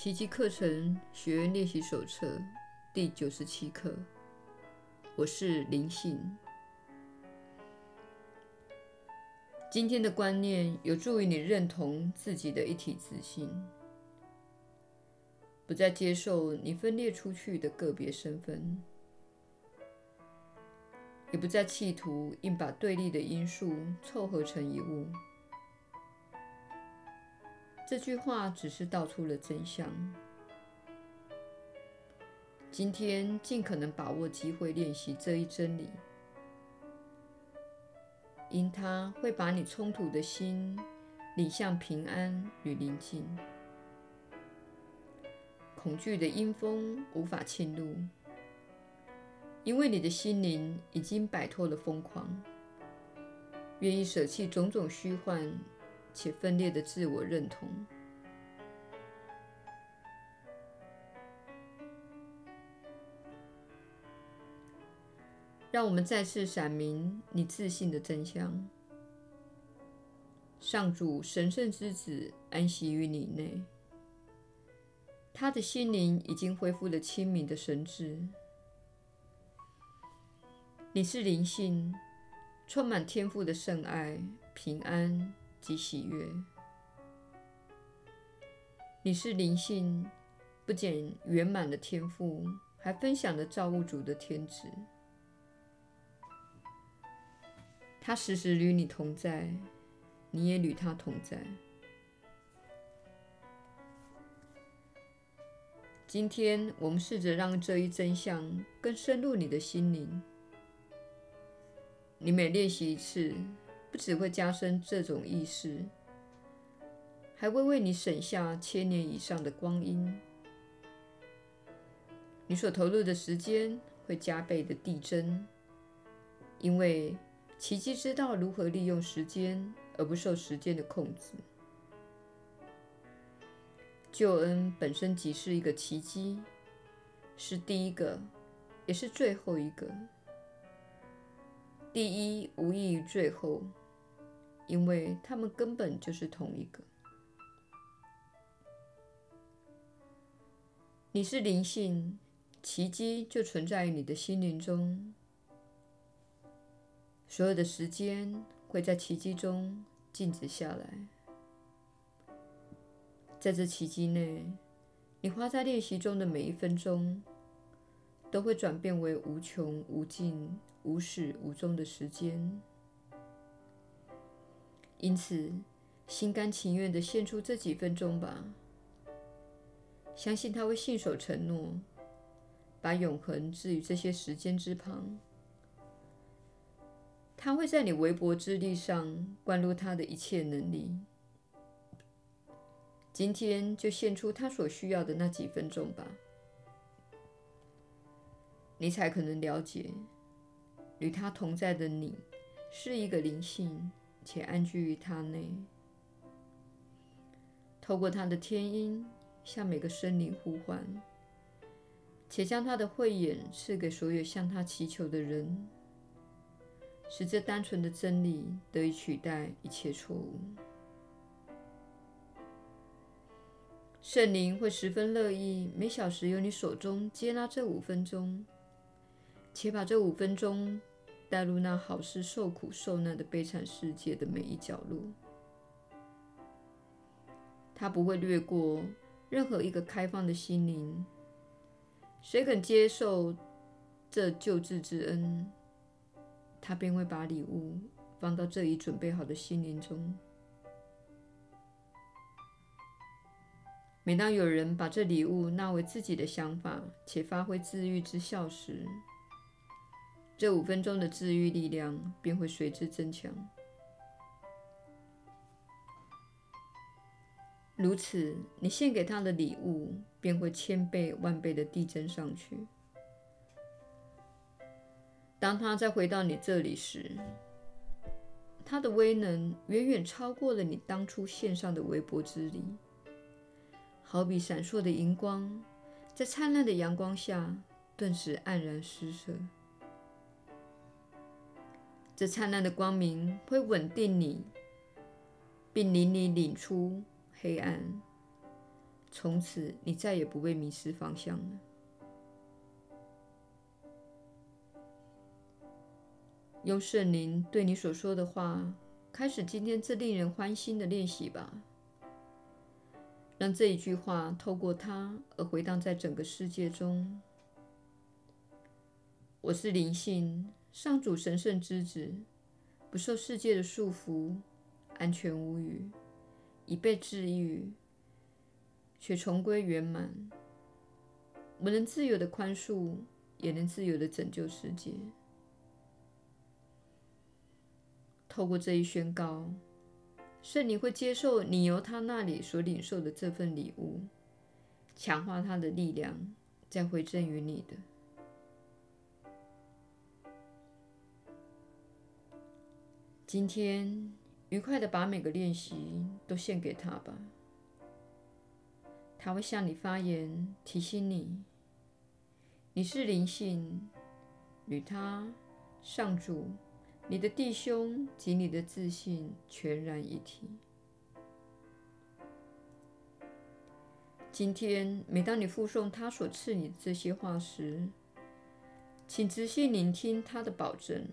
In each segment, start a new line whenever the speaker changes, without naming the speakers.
奇迹课程学员练习手册第九十七课。我是灵性。今天的观念有助于你认同自己的一体自性，不再接受你分裂出去的个别身份。也不再企图硬把对立的因素凑合成一物。这句话只是道出了真相。今天尽可能把握机会练习这一真理，因它会把你冲突的心领向平安与宁静。恐惧的阴风无法侵入。因为你的心灵已经摆脱了疯狂，愿意舍弃种种虚幻且分裂的自我认同。让我们再次闪明你自信的真相：上主神圣之子安息于你内，他的心灵已经恢复了清明的神智。你是灵性，充满天赋的圣爱、平安及喜悦。你是灵性，不仅圆满的天赋，还分享了造物主的天职。他时时与你同在，你也与他同在。今天，我们试着让这一真相更深入你的心灵。你每练习一次，不只会加深这种意识，还会为你省下千年以上的光阴。你所投入的时间会加倍的递增，因为奇迹知道如何利用时间，而不受时间的控制。救恩本身即是一个奇迹，是第一个，也是最后一个。第一无异于最后，因为它们根本就是同一个。你是灵性，奇迹就存在于你的心灵中。所有的时间会在奇迹中静止下来。在这奇迹内，你花在练习中的每一分钟，都会转变为无穷无尽。无始无终的时间，因此心甘情愿地献出这几分钟吧。相信他会信守承诺，把永恒置于这些时间之旁。他会在你微薄之力上灌入他的一切能力。今天就献出他所需要的那几分钟吧，你才可能了解。与他同在的你，是一个灵性，且安居于他内。透过他的天音，向每个生灵呼唤，且将他的慧眼赐给所有向他祈求的人，使这单纯的真理得以取代一切错误。圣灵会十分乐意每小时由你手中接纳这五分钟，且把这五分钟。带入那好事受苦受难的悲惨世界的每一角落，他不会略过任何一个开放的心灵。谁肯接受这救治之恩，他便会把礼物放到这已准备好的心灵中。每当有人把这礼物纳为自己的想法，且发挥治愈之效时，这五分钟的治愈力量便会随之增强。如此，你献给他的礼物便会千倍万倍的递增上去。当他再回到你这里时，他的威能远远超过了你当初献上的微薄之力，好比闪烁的荧光，在灿烂的阳光下顿时黯然失色。这灿烂的光明会稳定你，并领你领出黑暗，从此你再也不会迷失方向了。用圣灵对你所说的话，开始今天这令人欢欣的练习吧。让这一句话透过它而回荡在整个世界中。我是灵性，上主神圣之子，不受世界的束缚，安全无虞，已被治愈。却重归圆满。我能自由的宽恕，也能自由的拯救世界。透过这一宣告，圣灵会接受你由他那里所领受的这份礼物，强化他的力量，再回赠于你的。今天，愉快的把每个练习都献给他吧。他会向你发言，提醒你，你是灵性，与他、上主、你的弟兄及你的自信全然一体。今天，每当你复诵他所赐你的这些话时，请仔细聆听他的保证，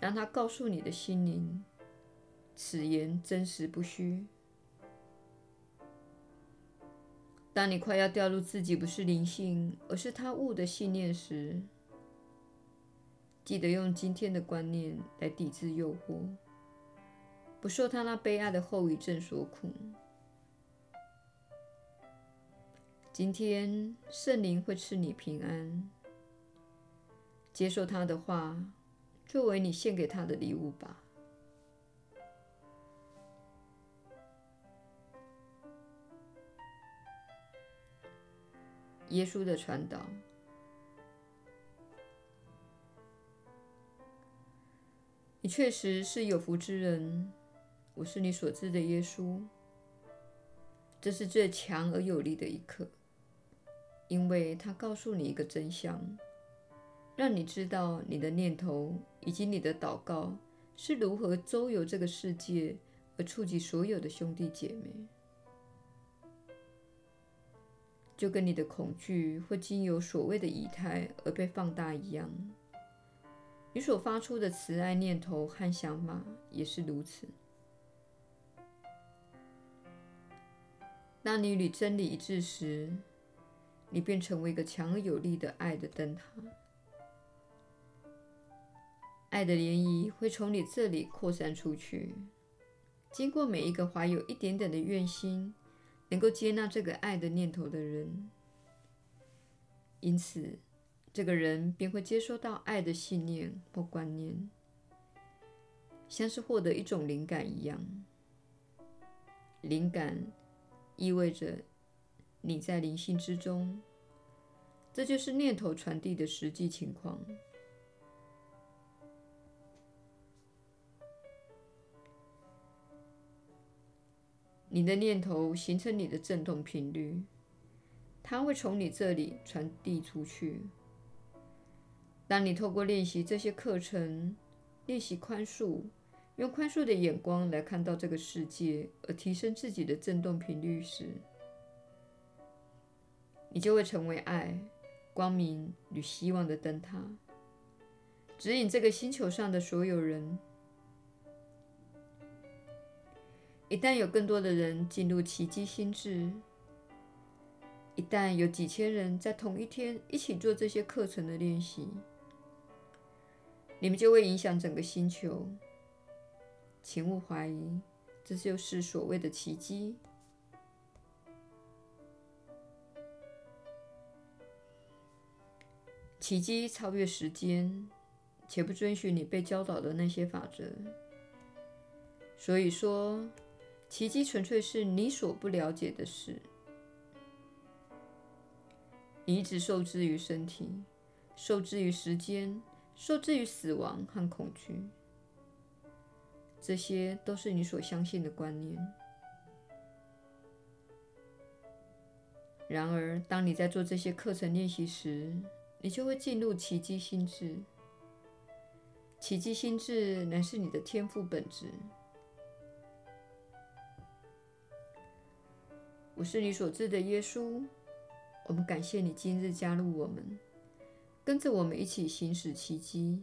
让他告诉你的心灵，此言真实不虚。当你快要掉入自己不是灵性，而是他物的信念时，记得用今天的观念来抵制诱惑，不受他那悲哀的后遗症所苦。今天圣灵会赐你平安，接受他的话，作为你献给他的礼物吧。耶稣的传导，你确实是有福之人。我是你所知的耶稣。这是最强而有力的一刻，因为它告诉你一个真相，让你知道你的念头以及你的祷告是如何周游这个世界，而触及所有的兄弟姐妹。就跟你的恐惧会经由所谓的仪态而被放大一样，你所发出的慈爱念头和想法也是如此。当你与真理一致时，你便成为一个强而有力的爱的灯塔。爱的涟漪会从你这里扩散出去，经过每一个怀有一点点的愿心。能够接纳这个爱的念头的人，因此，这个人便会接收到爱的信念或观念，像是获得一种灵感一样。灵感意味着你在灵性之中，这就是念头传递的实际情况。你的念头形成你的振动频率，它会从你这里传递出去。当你透过练习这些课程，练习宽恕，用宽恕的眼光来看到这个世界，而提升自己的振动频率时，你就会成为爱、光明与希望的灯塔，指引这个星球上的所有人。一旦有更多的人进入奇迹心智，一旦有几千人在同一天一起做这些课程的练习，你们就会影响整个星球。请勿怀疑，这就是所谓的奇迹。奇迹超越时间，且不遵循你被教导的那些法则。所以说。奇迹纯粹是你所不了解的事。你一直受制于身体，受制于时间，受制于死亡和恐惧。这些都是你所相信的观念。然而，当你在做这些课程练习时，你就会进入奇迹心智。奇迹心智乃是你的天赋本质。我是你所知的耶稣。我们感谢你今日加入我们，跟着我们一起行使奇迹。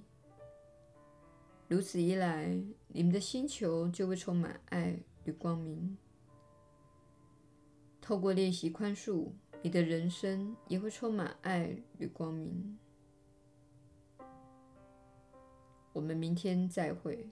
如此一来，你们的星球就会充满爱与光明。透过练习宽恕，你的人生也会充满爱与光明。我们明天再会。